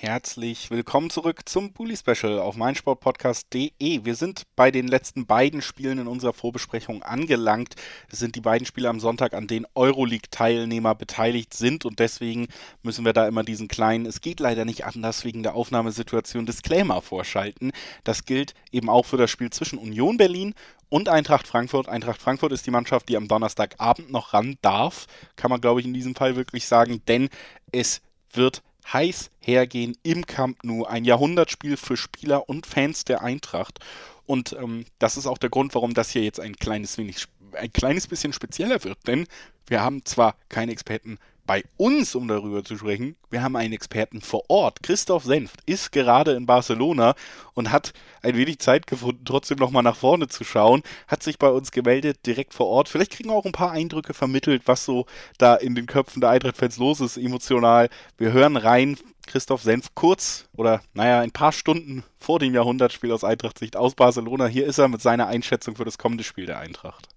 Herzlich willkommen zurück zum Bully Special auf meinsportpodcast.de. Wir sind bei den letzten beiden Spielen in unserer Vorbesprechung angelangt. Es sind die beiden Spiele am Sonntag, an denen Euroleague-Teilnehmer beteiligt sind und deswegen müssen wir da immer diesen kleinen, es geht leider nicht anders wegen der Aufnahmesituation, Disclaimer vorschalten. Das gilt eben auch für das Spiel zwischen Union Berlin und Eintracht Frankfurt. Eintracht Frankfurt ist die Mannschaft, die am Donnerstagabend noch ran darf, kann man glaube ich in diesem Fall wirklich sagen, denn es wird heiß hergehen im Camp Nou. Ein Jahrhundertspiel für Spieler und Fans der Eintracht. Und ähm, das ist auch der Grund, warum das hier jetzt ein kleines wenig, ein kleines bisschen spezieller wird. Denn wir haben zwar keine Experten bei uns, um darüber zu sprechen. Wir haben einen Experten vor Ort. Christoph Senft ist gerade in Barcelona und hat ein wenig Zeit gefunden, trotzdem nochmal nach vorne zu schauen. Hat sich bei uns gemeldet, direkt vor Ort. Vielleicht kriegen wir auch ein paar Eindrücke vermittelt, was so da in den Köpfen der Eintracht-Fans los ist, emotional. Wir hören rein. Christoph Senf kurz oder naja, ein paar Stunden vor dem Jahrhundertspiel aus Eintracht-Sicht aus Barcelona. Hier ist er mit seiner Einschätzung für das kommende Spiel der Eintracht.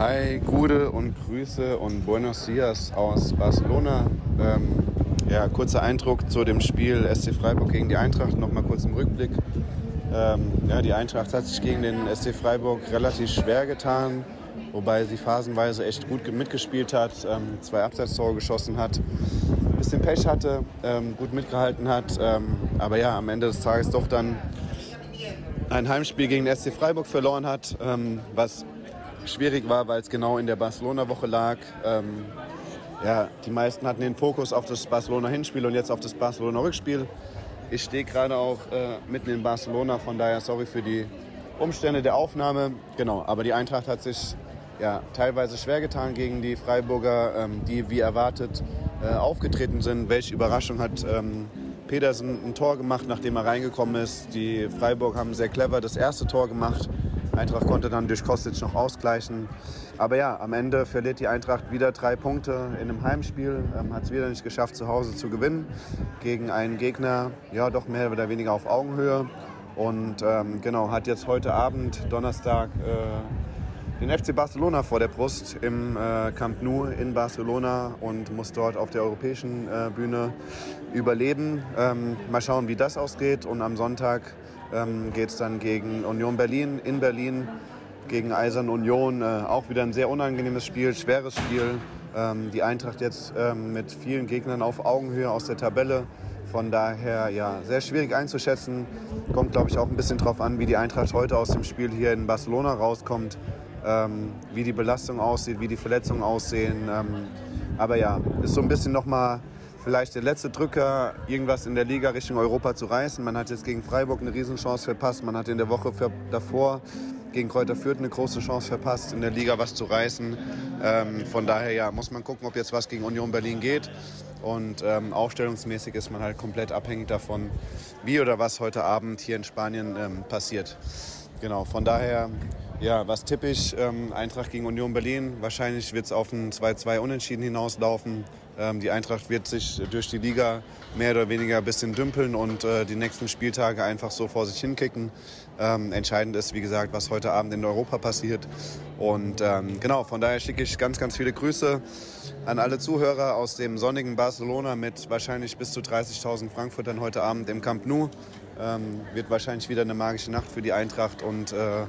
Hi, Gude und Grüße und Buenos Dias aus Barcelona. Ähm, ja, kurzer Eindruck zu dem Spiel SC Freiburg gegen die Eintracht. Nochmal kurz im Rückblick. Ähm, ja, die Eintracht hat sich gegen den SC Freiburg relativ schwer getan, wobei sie phasenweise echt gut mitgespielt hat, ähm, zwei Abseitstore geschossen hat, ein bisschen Pech hatte, ähm, gut mitgehalten hat, ähm, aber ja, am Ende des Tages doch dann ein Heimspiel gegen den SC Freiburg verloren hat, ähm, was schwierig war, weil es genau in der Barcelona-Woche lag. Ähm, ja, die meisten hatten den Fokus auf das Barcelona-Hinspiel und jetzt auf das Barcelona-Rückspiel. Ich stehe gerade auch äh, mitten in Barcelona, von daher sorry für die Umstände der Aufnahme. Genau, aber die Eintracht hat sich ja, teilweise schwer getan gegen die Freiburger, ähm, die wie erwartet äh, aufgetreten sind. Welche Überraschung hat ähm, Pedersen ein Tor gemacht, nachdem er reingekommen ist. Die Freiburg haben sehr clever das erste Tor gemacht. Eintracht konnte dann durch Kostic noch ausgleichen. Aber ja, am Ende verliert die Eintracht wieder drei Punkte in einem Heimspiel, ähm, hat es wieder nicht geschafft, zu Hause zu gewinnen gegen einen Gegner, ja doch mehr oder weniger auf Augenhöhe. Und ähm, genau, hat jetzt heute Abend, Donnerstag, äh, den FC Barcelona vor der Brust im äh, Camp Nou in Barcelona und muss dort auf der europäischen äh, Bühne überleben. Ähm, mal schauen, wie das ausgeht. Und am Sonntag ähm, geht es dann gegen Union Berlin in Berlin, gegen Eisern Union. Äh, auch wieder ein sehr unangenehmes Spiel, schweres Spiel. Ähm, die Eintracht jetzt ähm, mit vielen Gegnern auf Augenhöhe aus der Tabelle. Von daher ja, sehr schwierig einzuschätzen. Kommt, glaube ich, auch ein bisschen drauf an, wie die Eintracht heute aus dem Spiel hier in Barcelona rauskommt, ähm, wie die Belastung aussieht, wie die Verletzungen aussehen. Ähm, aber ja, ist so ein bisschen nochmal vielleicht der letzte Drücker, irgendwas in der Liga Richtung Europa zu reißen. Man hat jetzt gegen Freiburg eine Riesenchance verpasst. Man hat in der Woche davor gegen Kräuter Fürth eine große Chance verpasst, in der Liga was zu reißen. Ähm, von daher ja, muss man gucken, ob jetzt was gegen Union Berlin geht. Und ähm, aufstellungsmäßig ist man halt komplett abhängig davon, wie oder was heute Abend hier in Spanien ähm, passiert. Genau, von daher, ja, was tippe ich? Ähm, Eintracht gegen Union Berlin. Wahrscheinlich wird es auf ein 2-2 Unentschieden hinauslaufen. Ähm, die Eintracht wird sich durch die Liga mehr oder weniger ein bisschen dümpeln und äh, die nächsten Spieltage einfach so vor sich hinkicken. Ähm, entscheidend ist, wie gesagt, was heute Abend in Europa passiert. Und ähm, genau, von daher schicke ich ganz, ganz viele Grüße an alle Zuhörer aus dem sonnigen Barcelona mit wahrscheinlich bis zu 30.000 Frankfurtern heute Abend im Camp Nou. Ähm, wird wahrscheinlich wieder eine magische Nacht für die Eintracht und äh,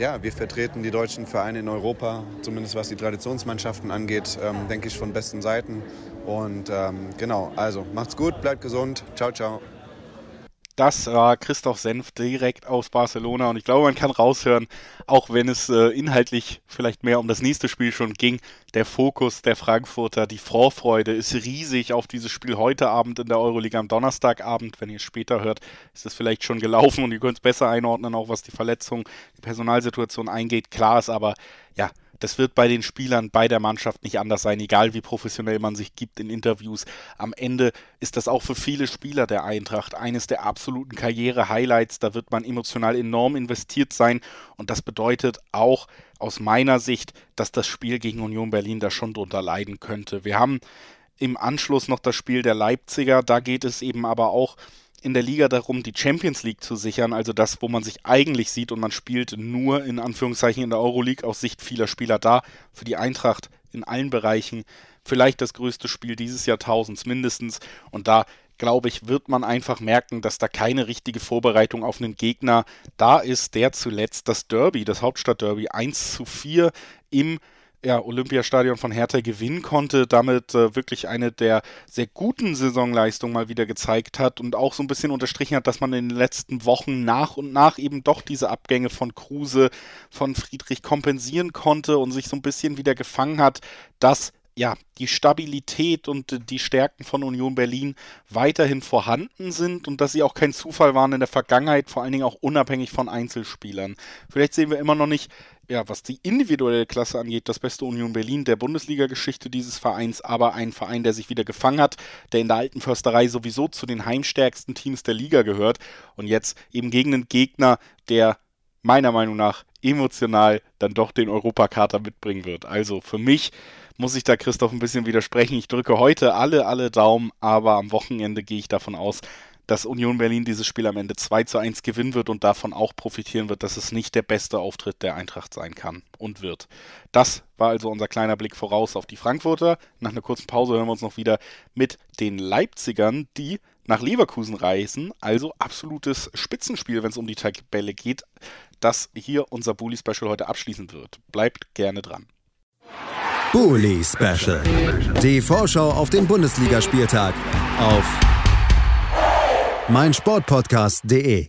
ja, wir vertreten die deutschen Vereine in Europa, zumindest was die Traditionsmannschaften angeht, ähm, denke ich von besten Seiten. Und ähm, genau, also macht's gut, bleibt gesund. Ciao, ciao. Das war Christoph Senf direkt aus Barcelona und ich glaube, man kann raushören, auch wenn es äh, inhaltlich vielleicht mehr um das nächste Spiel schon ging, der Fokus der Frankfurter, die Vorfreude ist riesig auf dieses Spiel heute Abend in der Euroliga am Donnerstagabend. Wenn ihr es später hört, ist es vielleicht schon gelaufen und ihr könnt es besser einordnen, auch was die Verletzung, die Personalsituation eingeht. Klar ist aber, ja, das wird bei den Spielern, bei der Mannschaft nicht anders sein, egal wie professionell man sich gibt in Interviews. Am Ende ist das auch für viele Spieler der Eintracht eines der absoluten Karriere-Highlights. Da wird man emotional enorm investiert sein und das bedeutet auch aus meiner Sicht, dass das Spiel gegen Union Berlin da schon drunter leiden könnte. Wir haben im Anschluss noch das Spiel der Leipziger. Da geht es eben aber auch in der Liga darum, die Champions League zu sichern, also das, wo man sich eigentlich sieht und man spielt nur in Anführungszeichen in der Euroleague aus Sicht vieler Spieler da. Für die Eintracht in allen Bereichen vielleicht das größte Spiel dieses Jahrtausends mindestens. Und da glaube ich, wird man einfach merken, dass da keine richtige Vorbereitung auf einen Gegner da ist, der zuletzt das Derby, das Hauptstadtderby 1 zu 4 im ja, Olympiastadion von Hertha gewinnen konnte, damit äh, wirklich eine der sehr guten Saisonleistungen mal wieder gezeigt hat und auch so ein bisschen unterstrichen hat, dass man in den letzten Wochen nach und nach eben doch diese Abgänge von Kruse, von Friedrich kompensieren konnte und sich so ein bisschen wieder gefangen hat, dass ja, die Stabilität und die Stärken von Union Berlin weiterhin vorhanden sind und dass sie auch kein Zufall waren in der Vergangenheit, vor allen Dingen auch unabhängig von Einzelspielern. Vielleicht sehen wir immer noch nicht, ja, was die individuelle Klasse angeht, das beste Union Berlin der Bundesliga-Geschichte dieses Vereins, aber ein Verein, der sich wieder gefangen hat, der in der alten Försterei sowieso zu den heimstärksten Teams der Liga gehört und jetzt eben gegen einen Gegner, der meiner Meinung nach emotional dann doch den Europakater mitbringen wird. Also für mich muss ich da Christoph ein bisschen widersprechen. Ich drücke heute alle, alle Daumen, aber am Wochenende gehe ich davon aus, dass Union Berlin dieses Spiel am Ende 2 zu 1 gewinnen wird und davon auch profitieren wird, dass es nicht der beste Auftritt der Eintracht sein kann und wird. Das war also unser kleiner Blick voraus auf die Frankfurter. Nach einer kurzen Pause hören wir uns noch wieder mit den Leipzigern, die nach Leverkusen reisen. Also absolutes Spitzenspiel, wenn es um die Tabelle geht, das hier unser Bully Special heute abschließen wird. Bleibt gerne dran. Bully Special. Die Vorschau auf den Bundesligaspieltag auf meinsportpodcast.de